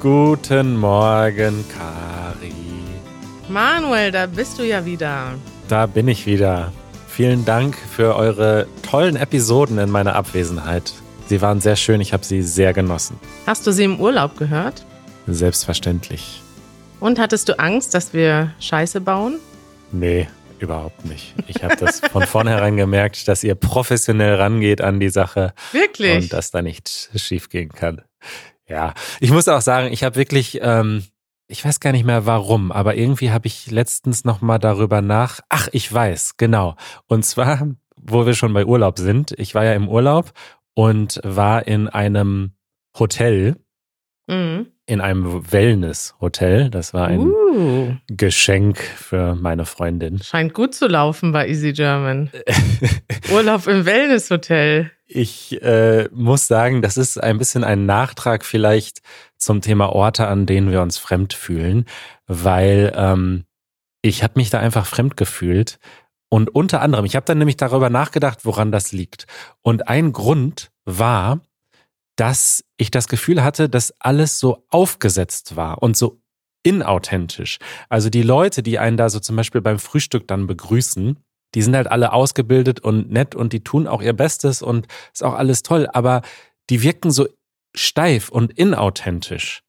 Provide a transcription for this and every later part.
Guten Morgen, Kari. Manuel, da bist du ja wieder. Da bin ich wieder. Vielen Dank für eure tollen Episoden in meiner Abwesenheit. Sie waren sehr schön, ich habe sie sehr genossen. Hast du sie im Urlaub gehört? Selbstverständlich. Und hattest du Angst, dass wir Scheiße bauen? Nee, überhaupt nicht. Ich habe das von vornherein gemerkt, dass ihr professionell rangeht an die Sache. Wirklich? Und dass da nichts schief gehen kann. Ja, ich muss auch sagen, ich habe wirklich, ähm, ich weiß gar nicht mehr warum, aber irgendwie habe ich letztens noch mal darüber nach. Ach, ich weiß, genau. Und zwar, wo wir schon bei Urlaub sind. Ich war ja im Urlaub und war in einem Hotel, Mhm. In einem Wellness-Hotel. Das war ein Uh, Geschenk für meine Freundin. scheint gut zu laufen bei Easy German. Urlaub im Wellnesshotel. Ich äh, muss sagen, das ist ein bisschen ein Nachtrag vielleicht zum Thema Orte, an denen wir uns fremd fühlen, weil ähm, ich habe mich da einfach fremd gefühlt. Und unter anderem, ich habe dann nämlich darüber nachgedacht, woran das liegt. Und ein Grund war, dass ich das Gefühl hatte, dass alles so aufgesetzt war und so inauthentisch. Also die Leute, die einen da so zum Beispiel beim Frühstück dann begrüßen, die sind halt alle ausgebildet und nett und die tun auch ihr Bestes und ist auch alles toll, aber die wirken so steif und inauthentisch.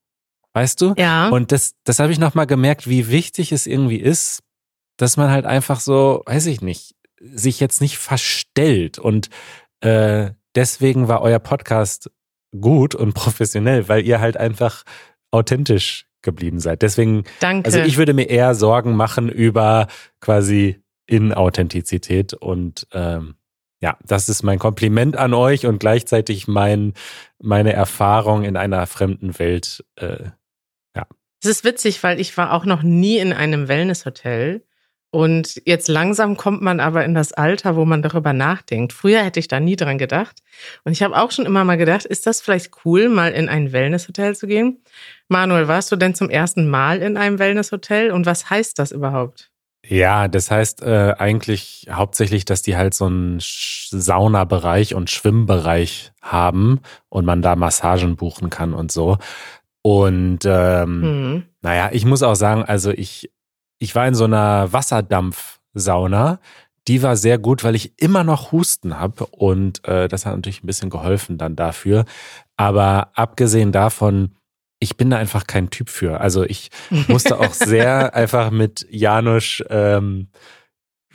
Weißt du? Ja. Und das, das habe ich nochmal gemerkt, wie wichtig es irgendwie ist, dass man halt einfach so, weiß ich nicht, sich jetzt nicht verstellt. Und äh, deswegen war euer Podcast gut und professionell, weil ihr halt einfach authentisch geblieben seid. Deswegen, Danke. also ich würde mir eher Sorgen machen über quasi Inauthentizität und ähm, ja, das ist mein Kompliment an euch und gleichzeitig mein, meine Erfahrung in einer fremden Welt. Äh, Es ist witzig, weil ich war auch noch nie in einem Wellnesshotel. Und jetzt langsam kommt man aber in das Alter, wo man darüber nachdenkt. Früher hätte ich da nie dran gedacht. Und ich habe auch schon immer mal gedacht, ist das vielleicht cool, mal in ein Wellnesshotel zu gehen? Manuel, warst du denn zum ersten Mal in einem Wellnesshotel? Und was heißt das überhaupt? Ja, das heißt äh, eigentlich hauptsächlich, dass die halt so einen Saunabereich und Schwimmbereich haben und man da Massagen buchen kann und so. Und ähm, Hm. naja, ich muss auch sagen, also ich, ich war in so einer Wasserdampfsauna. Die war sehr gut, weil ich immer noch Husten habe und äh, das hat natürlich ein bisschen geholfen dann dafür. Aber abgesehen davon, ich bin da einfach kein Typ für. Also ich musste auch sehr einfach mit Janusz, ähm,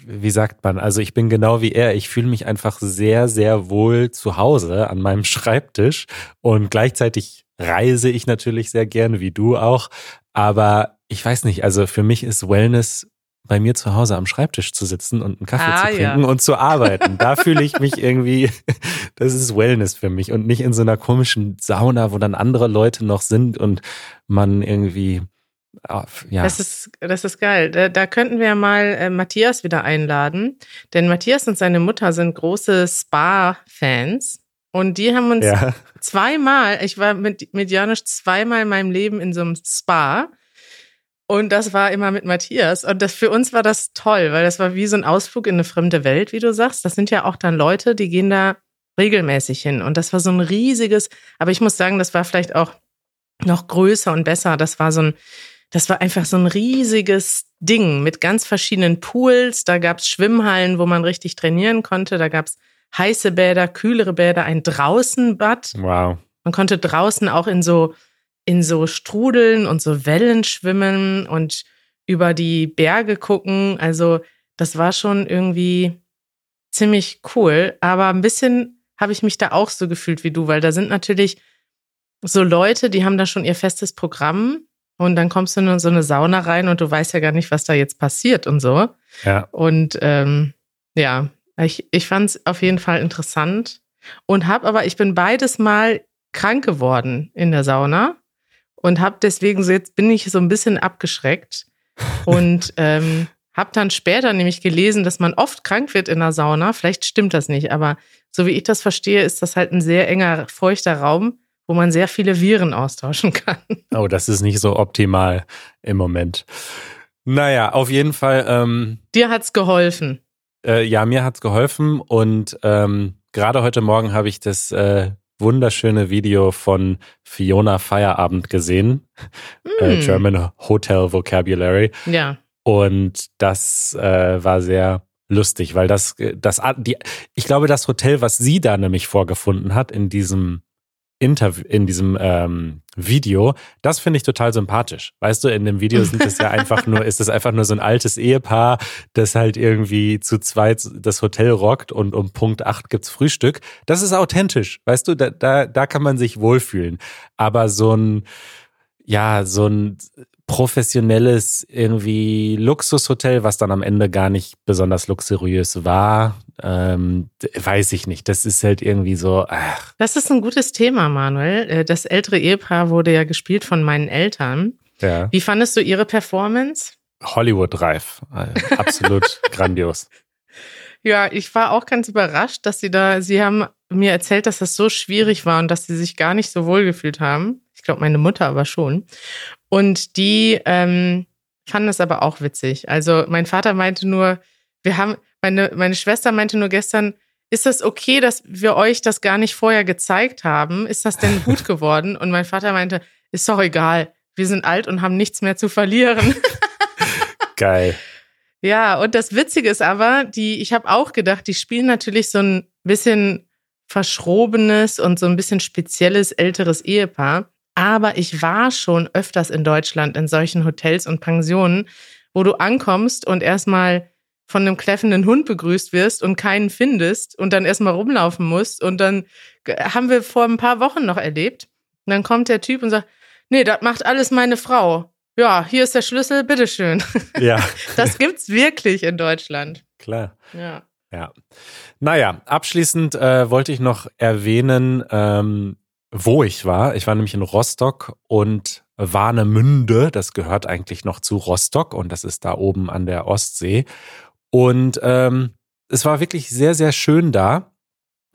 wie sagt man, also ich bin genau wie er. Ich fühle mich einfach sehr, sehr wohl zu Hause an meinem Schreibtisch und gleichzeitig reise ich natürlich sehr gerne, wie du auch. Aber ich weiß nicht, also für mich ist Wellness bei mir zu Hause am Schreibtisch zu sitzen und einen Kaffee Ah, zu ja. trinken und zu arbeiten. Da fühle ich mich irgendwie, das ist Wellness für mich und nicht in so einer komischen Sauna, wo dann andere Leute noch sind und man irgendwie, ah, ja. Das ist, das ist geil. Da, da könnten wir mal äh, Matthias wieder einladen. Denn Matthias und seine Mutter sind große Spa-Fans. Und die haben uns ja. zweimal, ich war mit, mit Janusz zweimal in meinem Leben in so einem Spa. Und das war immer mit Matthias. Und das für uns war das toll, weil das war wie so ein Ausflug in eine fremde Welt, wie du sagst. Das sind ja auch dann Leute, die gehen da regelmäßig hin. Und das war so ein riesiges, aber ich muss sagen, das war vielleicht auch noch größer und besser. Das war so ein, das war einfach so ein riesiges Ding mit ganz verschiedenen Pools. Da gab's Schwimmhallen, wo man richtig trainieren konnte. Da gab's heiße Bäder, kühlere Bäder, ein Draußenbad. Wow. Man konnte draußen auch in so, in so Strudeln und so Wellen schwimmen und über die Berge gucken. Also das war schon irgendwie ziemlich cool. Aber ein bisschen habe ich mich da auch so gefühlt wie du, weil da sind natürlich so Leute, die haben da schon ihr festes Programm und dann kommst du in so eine Sauna rein und du weißt ja gar nicht, was da jetzt passiert und so. Ja. Und ähm, ja, ich, ich fand es auf jeden Fall interessant und habe aber, ich bin beides Mal krank geworden in der Sauna und habe deswegen so jetzt bin ich so ein bisschen abgeschreckt und ähm, habe dann später nämlich gelesen, dass man oft krank wird in der Sauna. Vielleicht stimmt das nicht, aber so wie ich das verstehe, ist das halt ein sehr enger, feuchter Raum, wo man sehr viele Viren austauschen kann. Oh, das ist nicht so optimal im Moment. Naja, auf jeden Fall, ähm, Dir hat's geholfen. äh, ja, mir hat's geholfen und ähm, gerade heute Morgen habe ich das äh, wunderschöne Video von Fiona Feierabend gesehen, mm. äh, German Hotel Vocabulary. Ja. Und das äh, war sehr lustig, weil das, das, die, ich glaube, das Hotel, was sie da nämlich vorgefunden hat in diesem Interview, in diesem ähm, Video, das finde ich total sympathisch. Weißt du, in dem Video sind es ja einfach nur, ist es einfach nur so ein altes Ehepaar, das halt irgendwie zu zweit das Hotel rockt und um Punkt 8 gibt's Frühstück. Das ist authentisch, weißt du, da, da, da kann man sich wohlfühlen. Aber so ein, ja, so ein professionelles irgendwie Luxushotel, was dann am Ende gar nicht besonders luxuriös war. Ähm, weiß ich nicht. Das ist halt irgendwie so. Ach. Das ist ein gutes Thema, Manuel. Äh, das ältere Ehepaar wurde ja gespielt von meinen Eltern. Ja. Wie fandest du ihre Performance? Hollywood-reif. Äh, absolut grandios. Ja, ich war auch ganz überrascht, dass sie da, sie haben mir erzählt, dass das so schwierig war und dass sie sich gar nicht so wohl gefühlt haben. Ich glaube, meine Mutter aber schon. Und die ähm, fanden es aber auch witzig. Also mein Vater meinte nur, wir haben, meine, meine Schwester meinte nur gestern, ist das okay, dass wir euch das gar nicht vorher gezeigt haben? Ist das denn gut geworden? Und mein Vater meinte, ist doch egal. Wir sind alt und haben nichts mehr zu verlieren. Geil. Ja, und das Witzige ist aber, die, ich habe auch gedacht, die spielen natürlich so ein bisschen verschrobenes und so ein bisschen spezielles älteres Ehepaar. Aber ich war schon öfters in Deutschland in solchen Hotels und Pensionen, wo du ankommst und erstmal von einem kläffenden Hund begrüßt wirst und keinen findest und dann erstmal rumlaufen musst. Und dann haben wir vor ein paar Wochen noch erlebt. Und dann kommt der Typ und sagt, nee, das macht alles meine Frau. Ja, hier ist der Schlüssel, bitteschön. Ja. Das gibt's wirklich in Deutschland. Klar. Ja. Ja. Naja, abschließend äh, wollte ich noch erwähnen, ähm, wo ich war. Ich war nämlich in Rostock und Warnemünde. Das gehört eigentlich noch zu Rostock und das ist da oben an der Ostsee. Und ähm, es war wirklich sehr, sehr schön da.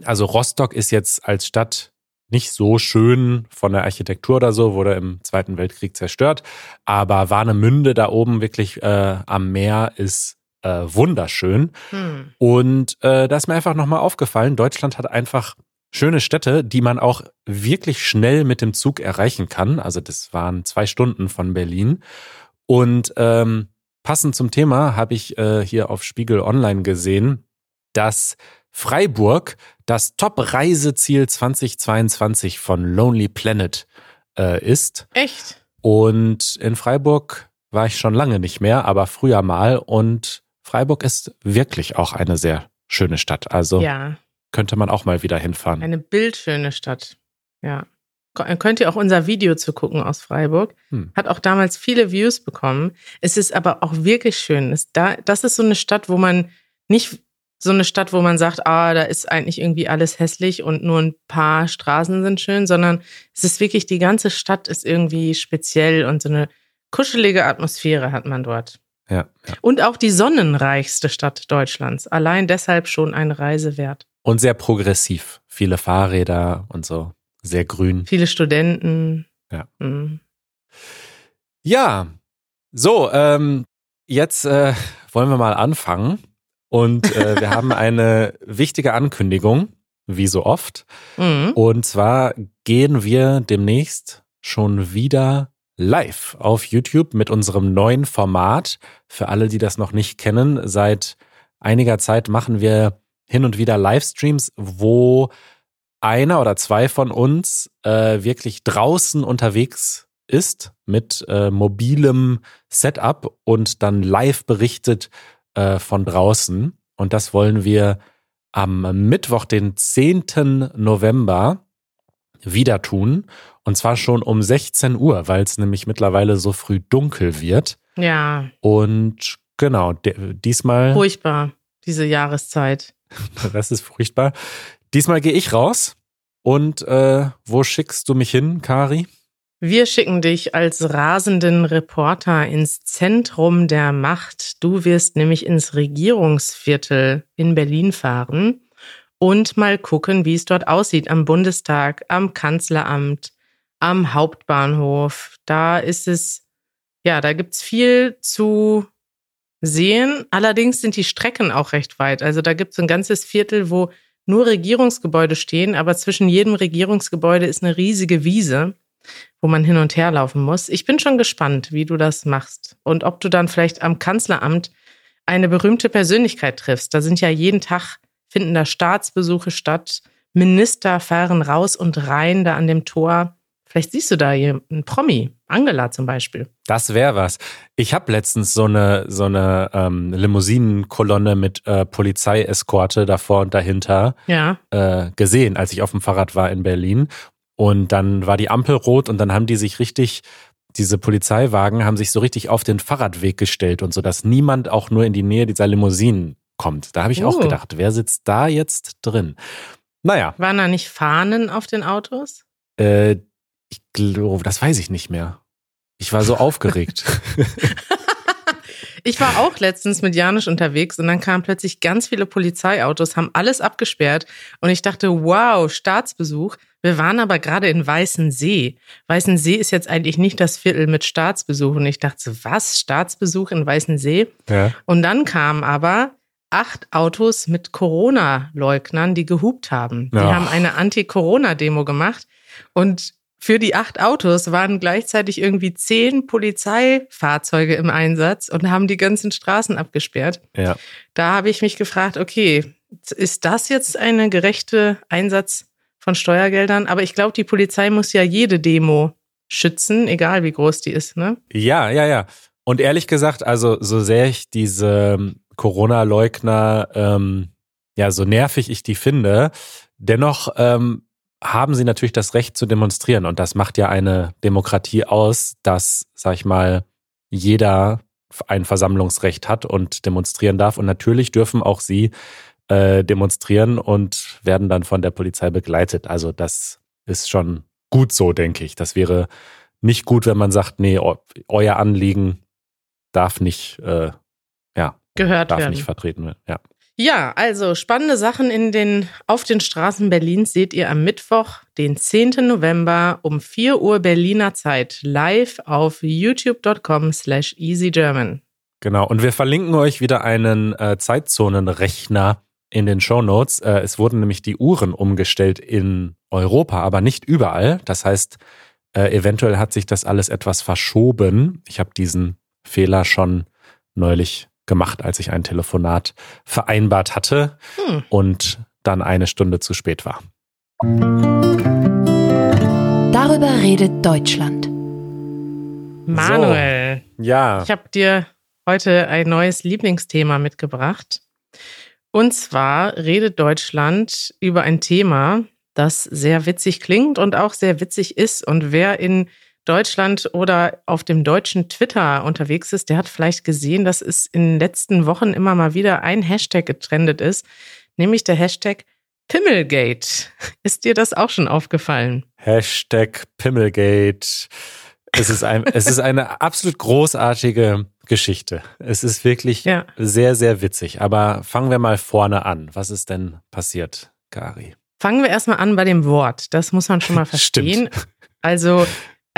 Also Rostock ist jetzt als Stadt nicht so schön von der Architektur oder so, wurde im Zweiten Weltkrieg zerstört. Aber Warnemünde da oben wirklich äh, am Meer ist äh, wunderschön. Hm. Und äh, da ist mir einfach nochmal aufgefallen, Deutschland hat einfach schöne Städte, die man auch wirklich schnell mit dem Zug erreichen kann. Also das waren zwei Stunden von Berlin. Und ähm, passend zum Thema habe ich äh, hier auf Spiegel Online gesehen, dass Freiburg das Top-Reiseziel 2022 von Lonely Planet äh, ist. Echt? Und in Freiburg war ich schon lange nicht mehr, aber früher mal. Und Freiburg ist wirklich auch eine sehr schöne Stadt. Also ja könnte man auch mal wieder hinfahren. Eine bildschöne Stadt. Ja. Könnt ihr auch unser Video zu gucken aus Freiburg. Hm. Hat auch damals viele Views bekommen. Es ist aber auch wirklich schön. Es, da, das ist so eine Stadt, wo man nicht so eine Stadt, wo man sagt, ah, da ist eigentlich irgendwie alles hässlich und nur ein paar Straßen sind schön, sondern es ist wirklich, die ganze Stadt ist irgendwie speziell und so eine kuschelige Atmosphäre hat man dort. Ja, ja. Und auch die sonnenreichste Stadt Deutschlands. Allein deshalb schon eine Reise wert. Und sehr progressiv. Viele Fahrräder und so. Sehr grün. Viele Studenten. Ja. Mhm. Ja. So, ähm, jetzt äh, wollen wir mal anfangen. Und äh, wir haben eine wichtige Ankündigung, wie so oft. Mhm. Und zwar gehen wir demnächst schon wieder live auf YouTube mit unserem neuen Format. Für alle, die das noch nicht kennen, seit einiger Zeit machen wir hin und wieder Livestreams, wo einer oder zwei von uns äh, wirklich draußen unterwegs ist mit äh, mobilem Setup und dann live berichtet äh, von draußen. Und das wollen wir am Mittwoch, den 10. November, wieder tun. Und zwar schon um 16 Uhr, weil es nämlich mittlerweile so früh dunkel wird. Ja. Und genau, diesmal. Furchtbar, diese Jahreszeit. Das ist furchtbar. Diesmal gehe ich raus. Und äh, wo schickst du mich hin, Kari? Wir schicken dich als rasenden Reporter ins Zentrum der Macht. Du wirst nämlich ins Regierungsviertel in Berlin fahren und mal gucken, wie es dort aussieht am Bundestag, am Kanzleramt, am Hauptbahnhof. Da ist es, ja, da gibt's viel zu sehen. Allerdings sind die Strecken auch recht weit. Also da gibt es ein ganzes Viertel, wo nur Regierungsgebäude stehen, aber zwischen jedem Regierungsgebäude ist eine riesige Wiese, wo man hin und her laufen muss. Ich bin schon gespannt, wie du das machst und ob du dann vielleicht am Kanzleramt eine berühmte Persönlichkeit triffst. Da sind ja jeden Tag finden da Staatsbesuche statt. Minister fahren raus und rein da an dem Tor. Vielleicht siehst du da einen Promi, Angela zum Beispiel. Das wäre was. Ich habe letztens so eine so eine ähm, Limousinenkolonne mit äh, Polizeieskorte davor und dahinter ja. äh, gesehen, als ich auf dem Fahrrad war in Berlin. Und dann war die Ampel rot und dann haben die sich richtig, diese Polizeiwagen haben sich so richtig auf den Fahrradweg gestellt und so, dass niemand auch nur in die Nähe dieser Limousinen kommt. Da habe ich uh. auch oh. gedacht, wer sitzt da jetzt drin? Naja. Waren da nicht Fahnen auf den Autos? Äh, ich glaube, das weiß ich nicht mehr. Ich war so aufgeregt. ich war auch letztens mit Janisch unterwegs und dann kamen plötzlich ganz viele Polizeiautos, haben alles abgesperrt und ich dachte, wow, Staatsbesuch. Wir waren aber gerade in Weißensee. Weißensee ist jetzt eigentlich nicht das Viertel mit Staatsbesuch und ich dachte, was? Staatsbesuch in Weißensee? Ja. Und dann kamen aber acht Autos mit Corona-Leugnern, die gehupt haben. Die ja. haben eine Anti-Corona-Demo gemacht und für die acht Autos waren gleichzeitig irgendwie zehn Polizeifahrzeuge im Einsatz und haben die ganzen Straßen abgesperrt. Ja. Da habe ich mich gefragt, okay, ist das jetzt eine gerechte Einsatz von Steuergeldern? Aber ich glaube, die Polizei muss ja jede Demo schützen, egal wie groß die ist, ne? Ja, ja, ja. Und ehrlich gesagt, also so sehr ich diese Corona-Leugner, ähm, ja, so nervig ich die finde, dennoch ähm, haben sie natürlich das Recht zu demonstrieren. Und das macht ja eine Demokratie aus, dass, sag ich mal, jeder ein Versammlungsrecht hat und demonstrieren darf. Und natürlich dürfen auch sie äh, demonstrieren und werden dann von der Polizei begleitet. Also das ist schon gut so, denke ich. Das wäre nicht gut, wenn man sagt, nee, euer Anliegen darf nicht, äh, ja, gehört darf werden. nicht vertreten werden. Ja. Ja, also spannende Sachen in den, auf den Straßen Berlins seht ihr am Mittwoch, den 10. November um 4 Uhr Berliner Zeit live auf youtube.com slash easygerman. Genau, und wir verlinken euch wieder einen äh, Zeitzonenrechner in den Show Notes. Äh, es wurden nämlich die Uhren umgestellt in Europa, aber nicht überall. Das heißt, äh, eventuell hat sich das alles etwas verschoben. Ich habe diesen Fehler schon neulich gemacht, als ich ein Telefonat vereinbart hatte hm. und dann eine Stunde zu spät war. Darüber redet Deutschland. Manuel. So, ja. Ich habe dir heute ein neues Lieblingsthema mitgebracht. Und zwar redet Deutschland über ein Thema, das sehr witzig klingt und auch sehr witzig ist. Und wer in Deutschland oder auf dem deutschen Twitter unterwegs ist, der hat vielleicht gesehen, dass es in den letzten Wochen immer mal wieder ein Hashtag getrendet ist, nämlich der Hashtag Pimmelgate. Ist dir das auch schon aufgefallen? Hashtag Pimmelgate. Es ist, ein, es ist eine absolut großartige Geschichte. Es ist wirklich ja. sehr, sehr witzig. Aber fangen wir mal vorne an. Was ist denn passiert, Gari? Fangen wir erstmal an bei dem Wort. Das muss man schon mal verstehen. Stimmt. Also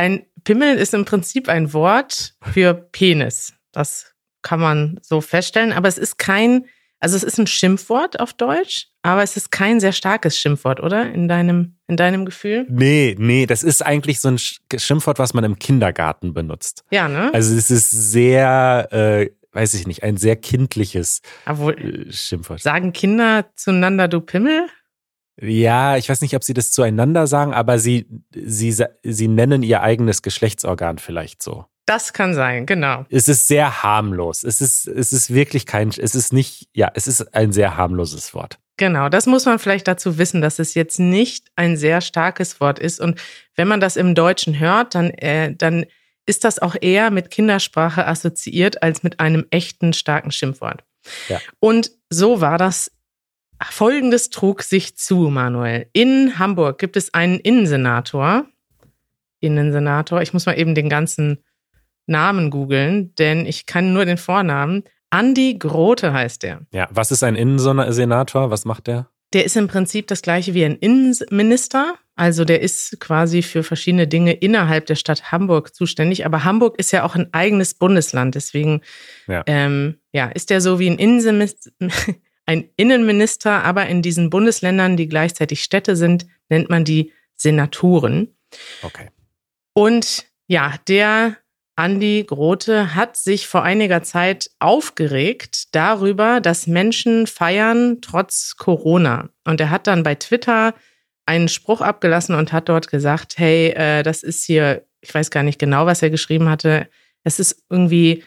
ein Pimmel ist im Prinzip ein Wort für Penis. Das kann man so feststellen. Aber es ist kein, also es ist ein Schimpfwort auf Deutsch, aber es ist kein sehr starkes Schimpfwort, oder? In deinem, in deinem Gefühl? Nee, nee, das ist eigentlich so ein Schimpfwort, was man im Kindergarten benutzt. Ja, ne? Also es ist sehr, äh, weiß ich nicht, ein sehr kindliches Obwohl, äh, Schimpfwort. Sagen Kinder zueinander, du Pimmel? Ja, ich weiß nicht, ob sie das zueinander sagen, aber sie, sie, sie nennen ihr eigenes Geschlechtsorgan vielleicht so. Das kann sein, genau. Es ist sehr harmlos. Es ist, es ist wirklich kein, es ist nicht, ja, es ist ein sehr harmloses Wort. Genau, das muss man vielleicht dazu wissen, dass es jetzt nicht ein sehr starkes Wort ist. Und wenn man das im Deutschen hört, dann, äh, dann ist das auch eher mit Kindersprache assoziiert als mit einem echten starken Schimpfwort. Ja. Und so war das Folgendes trug sich zu, Manuel. In Hamburg gibt es einen Innensenator. Innensenator. Ich muss mal eben den ganzen Namen googeln, denn ich kann nur den Vornamen. Andi Grote heißt der. Ja, was ist ein Innensenator? Was macht der? Der ist im Prinzip das gleiche wie ein Innenminister. Also der ist quasi für verschiedene Dinge innerhalb der Stadt Hamburg zuständig. Aber Hamburg ist ja auch ein eigenes Bundesland. Deswegen ja. Ähm, ja, ist der so wie ein Innenminister ein Innenminister, aber in diesen Bundesländern, die gleichzeitig Städte sind, nennt man die Senatoren. Okay. Und ja, der Andi Grote hat sich vor einiger Zeit aufgeregt darüber, dass Menschen feiern trotz Corona. Und er hat dann bei Twitter einen Spruch abgelassen und hat dort gesagt, hey, äh, das ist hier, ich weiß gar nicht genau, was er geschrieben hatte. Es ist irgendwie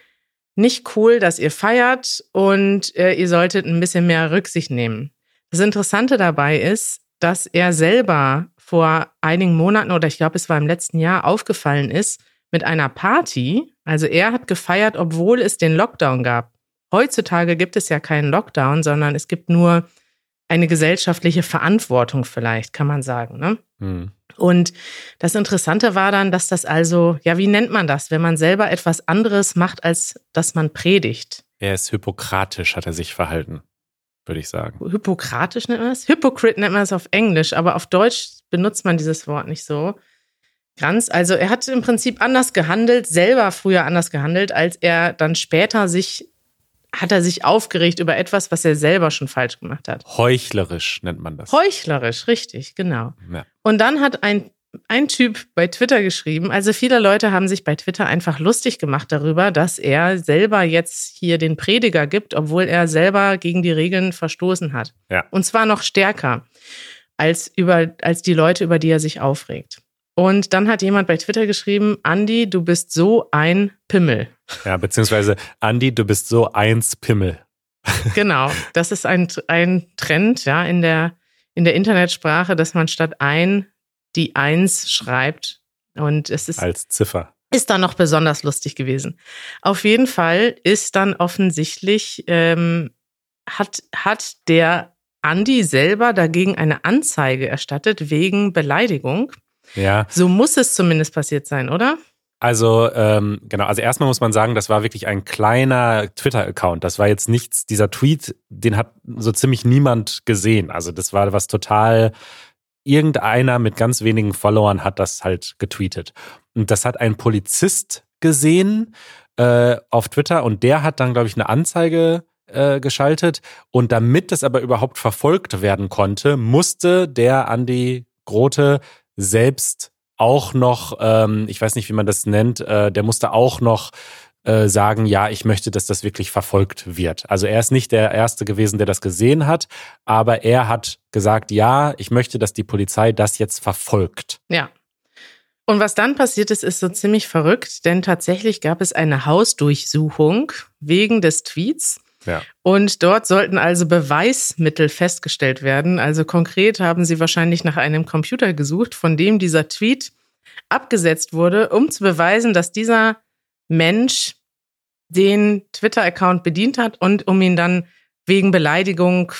nicht cool, dass ihr feiert und äh, ihr solltet ein bisschen mehr Rücksicht nehmen. Das Interessante dabei ist, dass er selber vor einigen Monaten oder ich glaube, es war im letzten Jahr aufgefallen ist mit einer Party. Also er hat gefeiert, obwohl es den Lockdown gab. Heutzutage gibt es ja keinen Lockdown, sondern es gibt nur eine gesellschaftliche Verantwortung vielleicht, kann man sagen. Ne? Hm. Und das Interessante war dann, dass das also, ja, wie nennt man das, wenn man selber etwas anderes macht, als dass man predigt? Er ist hypokratisch, hat er sich verhalten, würde ich sagen. Hypokratisch nennt man das? Hypocrite nennt man das auf Englisch, aber auf Deutsch benutzt man dieses Wort nicht so. Ganz, also er hat im Prinzip anders gehandelt, selber früher anders gehandelt, als er dann später sich hat er sich aufgeregt über etwas, was er selber schon falsch gemacht hat. Heuchlerisch nennt man das. Heuchlerisch, richtig, genau. Ja. Und dann hat ein, ein Typ bei Twitter geschrieben, also viele Leute haben sich bei Twitter einfach lustig gemacht darüber, dass er selber jetzt hier den Prediger gibt, obwohl er selber gegen die Regeln verstoßen hat. Ja. Und zwar noch stärker als, über, als die Leute, über die er sich aufregt. Und dann hat jemand bei Twitter geschrieben, Andi, du bist so ein Pimmel. Ja, beziehungsweise Andi, du bist so eins Pimmel. Genau, das ist ein, ein Trend, ja, in der, in der Internetsprache, dass man statt ein die eins schreibt. Und es ist. Als Ziffer. Ist dann noch besonders lustig gewesen. Auf jeden Fall ist dann offensichtlich, ähm, hat, hat der Andi selber dagegen eine Anzeige erstattet wegen Beleidigung. Ja. So muss es zumindest passiert sein, oder? Also ähm, genau, also erstmal muss man sagen, das war wirklich ein kleiner Twitter-Account. Das war jetzt nichts, dieser Tweet, den hat so ziemlich niemand gesehen. Also das war was total, irgendeiner mit ganz wenigen Followern hat das halt getweetet. Und das hat ein Polizist gesehen äh, auf Twitter und der hat dann, glaube ich, eine Anzeige äh, geschaltet. Und damit das aber überhaupt verfolgt werden konnte, musste der Andi Grote selbst auch noch, ähm, ich weiß nicht, wie man das nennt, äh, der musste auch noch äh, sagen, ja, ich möchte, dass das wirklich verfolgt wird. Also er ist nicht der Erste gewesen, der das gesehen hat, aber er hat gesagt, ja, ich möchte, dass die Polizei das jetzt verfolgt. Ja. Und was dann passiert ist, ist so ziemlich verrückt, denn tatsächlich gab es eine Hausdurchsuchung wegen des Tweets. Ja. Und dort sollten also Beweismittel festgestellt werden. Also konkret haben sie wahrscheinlich nach einem Computer gesucht, von dem dieser Tweet abgesetzt wurde, um zu beweisen, dass dieser Mensch den Twitter-Account bedient hat und um ihn dann wegen Beleidigung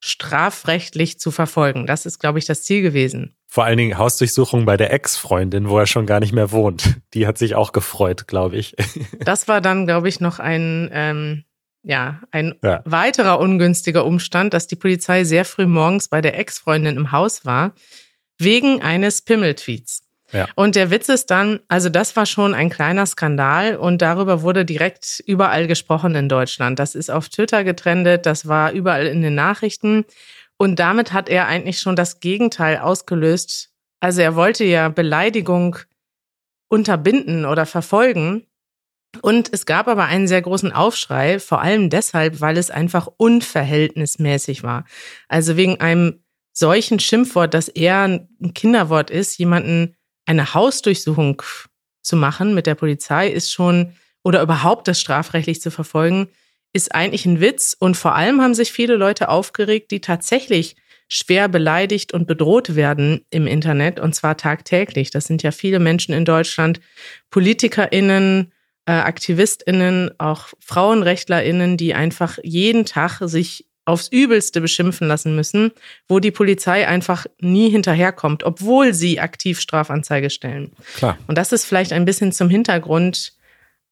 strafrechtlich zu verfolgen. Das ist, glaube ich, das Ziel gewesen. Vor allen Dingen Hausdurchsuchung bei der Ex-Freundin, wo er schon gar nicht mehr wohnt. Die hat sich auch gefreut, glaube ich. Das war dann, glaube ich, noch ein ähm, ja, ein ja. weiterer ungünstiger Umstand, dass die Polizei sehr früh morgens bei der Ex-Freundin im Haus war, wegen eines Pimmeltweets. Ja. Und der Witz ist dann, also das war schon ein kleiner Skandal und darüber wurde direkt überall gesprochen in Deutschland. Das ist auf Twitter getrendet, das war überall in den Nachrichten. Und damit hat er eigentlich schon das Gegenteil ausgelöst. Also er wollte ja Beleidigung unterbinden oder verfolgen. Und es gab aber einen sehr großen Aufschrei, vor allem deshalb, weil es einfach unverhältnismäßig war. Also wegen einem solchen Schimpfwort, das eher ein Kinderwort ist, jemanden eine Hausdurchsuchung zu machen mit der Polizei, ist schon, oder überhaupt das strafrechtlich zu verfolgen, ist eigentlich ein Witz. Und vor allem haben sich viele Leute aufgeregt, die tatsächlich schwer beleidigt und bedroht werden im Internet, und zwar tagtäglich. Das sind ja viele Menschen in Deutschland, PolitikerInnen, äh, AktivistInnen, auch FrauenrechtlerInnen, die einfach jeden Tag sich aufs Übelste beschimpfen lassen müssen, wo die Polizei einfach nie hinterherkommt, obwohl sie aktiv Strafanzeige stellen. Klar. Und das ist vielleicht ein bisschen zum Hintergrund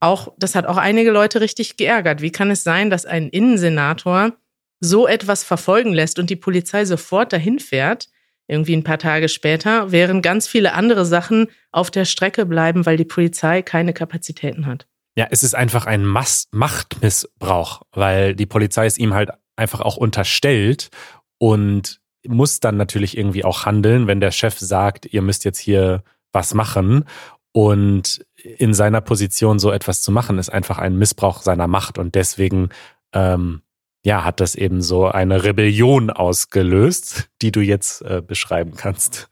auch, das hat auch einige Leute richtig geärgert. Wie kann es sein, dass ein Innensenator so etwas verfolgen lässt und die Polizei sofort dahin fährt, irgendwie ein paar Tage später, während ganz viele andere Sachen auf der Strecke bleiben, weil die Polizei keine Kapazitäten hat. Ja, es ist einfach ein Machtmissbrauch, weil die Polizei es ihm halt einfach auch unterstellt und muss dann natürlich irgendwie auch handeln, wenn der Chef sagt, ihr müsst jetzt hier was machen. Und in seiner Position so etwas zu machen, ist einfach ein Missbrauch seiner Macht. Und deswegen, ähm, ja, hat das eben so eine Rebellion ausgelöst, die du jetzt äh, beschreiben kannst.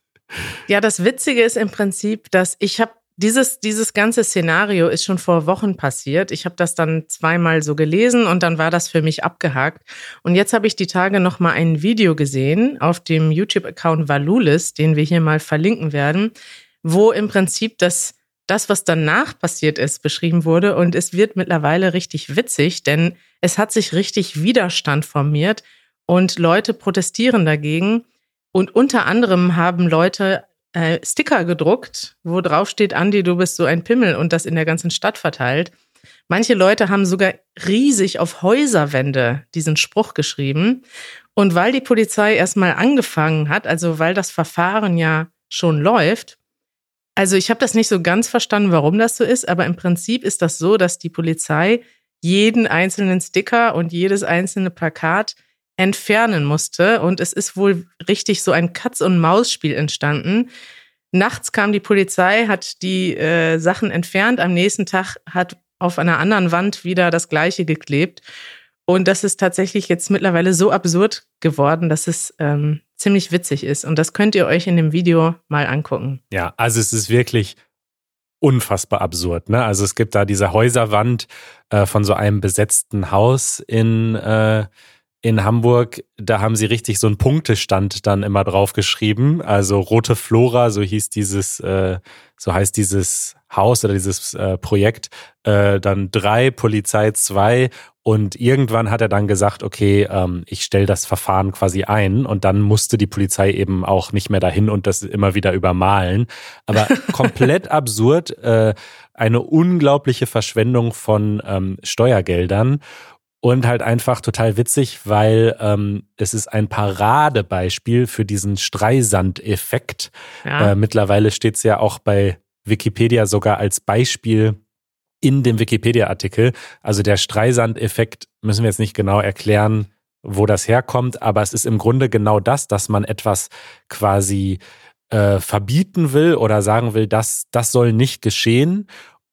Ja, das Witzige ist im Prinzip, dass ich habe dieses, dieses ganze Szenario ist schon vor Wochen passiert. Ich habe das dann zweimal so gelesen und dann war das für mich abgehakt. Und jetzt habe ich die Tage noch mal ein Video gesehen auf dem YouTube-Account Valulis, den wir hier mal verlinken werden, wo im Prinzip das, das, was danach passiert ist, beschrieben wurde. Und es wird mittlerweile richtig witzig, denn es hat sich richtig Widerstand formiert und Leute protestieren dagegen. Und unter anderem haben Leute äh, Sticker gedruckt, wo drauf steht, Andi, du bist so ein Pimmel und das in der ganzen Stadt verteilt. Manche Leute haben sogar riesig auf Häuserwände diesen Spruch geschrieben. Und weil die Polizei erstmal angefangen hat, also weil das Verfahren ja schon läuft, also ich habe das nicht so ganz verstanden, warum das so ist, aber im Prinzip ist das so, dass die Polizei jeden einzelnen Sticker und jedes einzelne Plakat entfernen musste. Und es ist wohl richtig so ein Katz-und-Maus-Spiel entstanden. Nachts kam die Polizei, hat die äh, Sachen entfernt. Am nächsten Tag hat auf einer anderen Wand wieder das Gleiche geklebt. Und das ist tatsächlich jetzt mittlerweile so absurd geworden, dass es ähm, ziemlich witzig ist. Und das könnt ihr euch in dem Video mal angucken. Ja, also es ist wirklich unfassbar absurd. Ne? Also es gibt da diese Häuserwand äh, von so einem besetzten Haus in äh, in Hamburg, da haben sie richtig so einen Punktestand dann immer drauf geschrieben. Also Rote Flora, so hieß dieses, äh, so heißt dieses Haus oder dieses äh, Projekt. Äh, dann drei, Polizei zwei und irgendwann hat er dann gesagt, okay, ähm, ich stelle das Verfahren quasi ein und dann musste die Polizei eben auch nicht mehr dahin und das immer wieder übermalen. Aber komplett absurd, äh, eine unglaubliche Verschwendung von ähm, Steuergeldern. Und halt einfach total witzig, weil ähm, es ist ein Paradebeispiel für diesen Streisand-Effekt. Ja. Äh, mittlerweile steht es ja auch bei Wikipedia sogar als Beispiel in dem Wikipedia-Artikel. Also der Streisand-Effekt müssen wir jetzt nicht genau erklären, wo das herkommt, aber es ist im Grunde genau das, dass man etwas quasi äh, verbieten will oder sagen will, dass das soll nicht geschehen.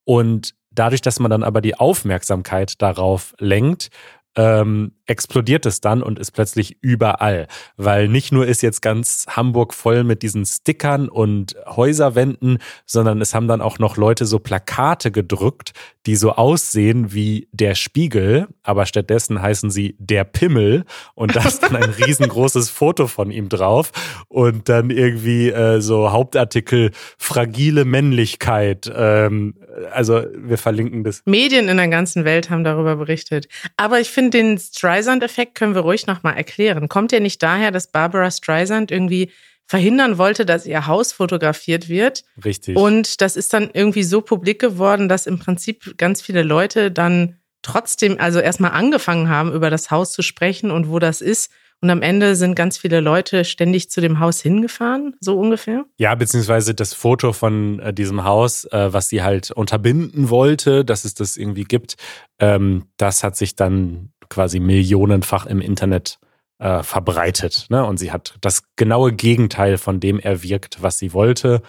Und dadurch, dass man dann aber die Aufmerksamkeit darauf lenkt, ähm, explodiert es dann und ist plötzlich überall. Weil nicht nur ist jetzt ganz Hamburg voll mit diesen Stickern und Häuserwänden, sondern es haben dann auch noch Leute so Plakate gedrückt, die so aussehen wie der Spiegel, aber stattdessen heißen sie der Pimmel und da ist dann ein riesengroßes Foto von ihm drauf und dann irgendwie äh, so Hauptartikel fragile Männlichkeit. Ähm, also wir verlinken das. Medien in der ganzen Welt haben darüber berichtet. Aber ich finde den Streisand-Effekt können wir ruhig nochmal erklären. Kommt der nicht daher, dass Barbara Streisand irgendwie verhindern wollte, dass ihr Haus fotografiert wird? Richtig. Und das ist dann irgendwie so publik geworden, dass im Prinzip ganz viele Leute dann trotzdem, also erstmal angefangen haben, über das Haus zu sprechen und wo das ist. Und am Ende sind ganz viele Leute ständig zu dem Haus hingefahren, so ungefähr. Ja, beziehungsweise das Foto von äh, diesem Haus, äh, was sie halt unterbinden wollte, dass es das irgendwie gibt, ähm, das hat sich dann quasi millionenfach im Internet äh, verbreitet. Ne? Und sie hat das genaue Gegenteil von dem erwirkt, was sie wollte.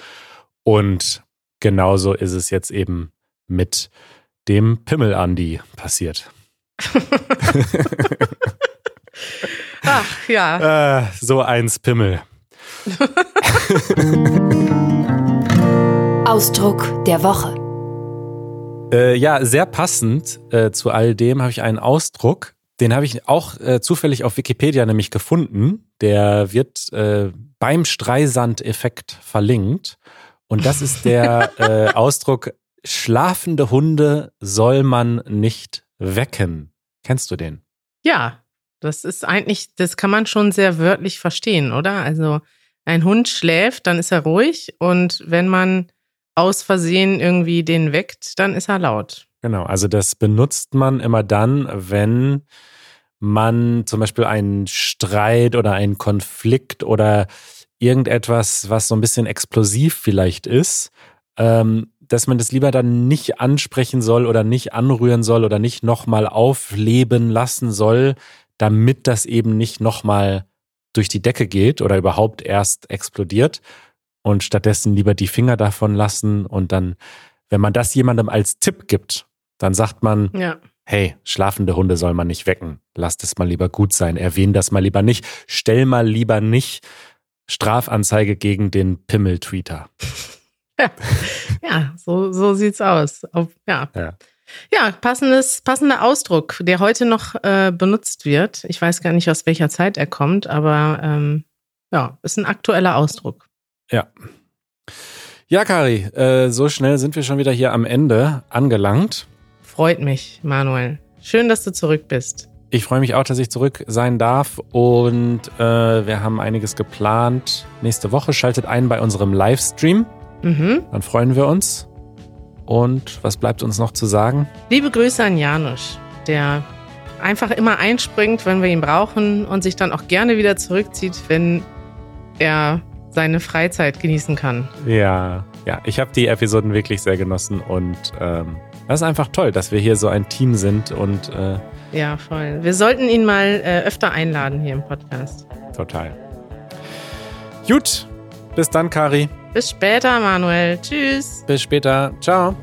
Und genauso ist es jetzt eben mit dem Pimmel Andi passiert. Ach ja. Äh, so eins Pimmel. Ausdruck der Woche. Äh, ja, sehr passend äh, zu all dem habe ich einen Ausdruck, den habe ich auch äh, zufällig auf Wikipedia nämlich gefunden. Der wird äh, beim Streisand-Effekt verlinkt. Und das ist der äh, Ausdruck, schlafende Hunde soll man nicht wecken. Kennst du den? Ja, das ist eigentlich, das kann man schon sehr wörtlich verstehen, oder? Also ein Hund schläft, dann ist er ruhig und wenn man aus Versehen irgendwie den weckt, dann ist er laut. Genau, also das benutzt man immer dann, wenn man zum Beispiel einen Streit oder einen Konflikt oder irgendetwas, was so ein bisschen explosiv vielleicht ist, ähm, dass man das lieber dann nicht ansprechen soll oder nicht anrühren soll oder nicht nochmal aufleben lassen soll, damit das eben nicht nochmal durch die Decke geht oder überhaupt erst explodiert und stattdessen lieber die Finger davon lassen und dann, wenn man das jemandem als Tipp gibt, dann sagt man, Ja. hey, schlafende Hunde soll man nicht wecken. Lasst es mal lieber gut sein. Erwähn das mal lieber nicht. Stell mal lieber nicht Strafanzeige gegen den Pimmel-Tweeter. Ja, so, so sieht's aus. Auf, ja. Ja. Ja, passendes, passender Ausdruck, der heute noch äh, benutzt wird. Ich weiß gar nicht, aus welcher Zeit er kommt, aber ähm, ja, ist ein aktueller Ausdruck. Ja. Ja, Kari, äh, so schnell sind wir schon wieder hier am Ende angelangt. Freut mich, Manuel. Schön, dass du zurück bist. Ich freue mich auch, dass ich zurück sein darf und äh, wir haben einiges geplant. Nächste Woche schaltet ein bei unserem Livestream. Mhm. Dann freuen wir uns. Und was bleibt uns noch zu sagen? Liebe Grüße an Janusz, der einfach immer einspringt, wenn wir ihn brauchen und sich dann auch gerne wieder zurückzieht, wenn er seine Freizeit genießen kann. Ja, ja, ich habe die Episoden wirklich sehr genossen und ähm, das ist einfach toll, dass wir hier so ein Team sind und äh, Ja, voll. Wir sollten ihn mal äh, öfter einladen hier im Podcast. total. Gut, bis dann, Kari. Bis später, Manuel. Tschüss. Bis später. Ciao.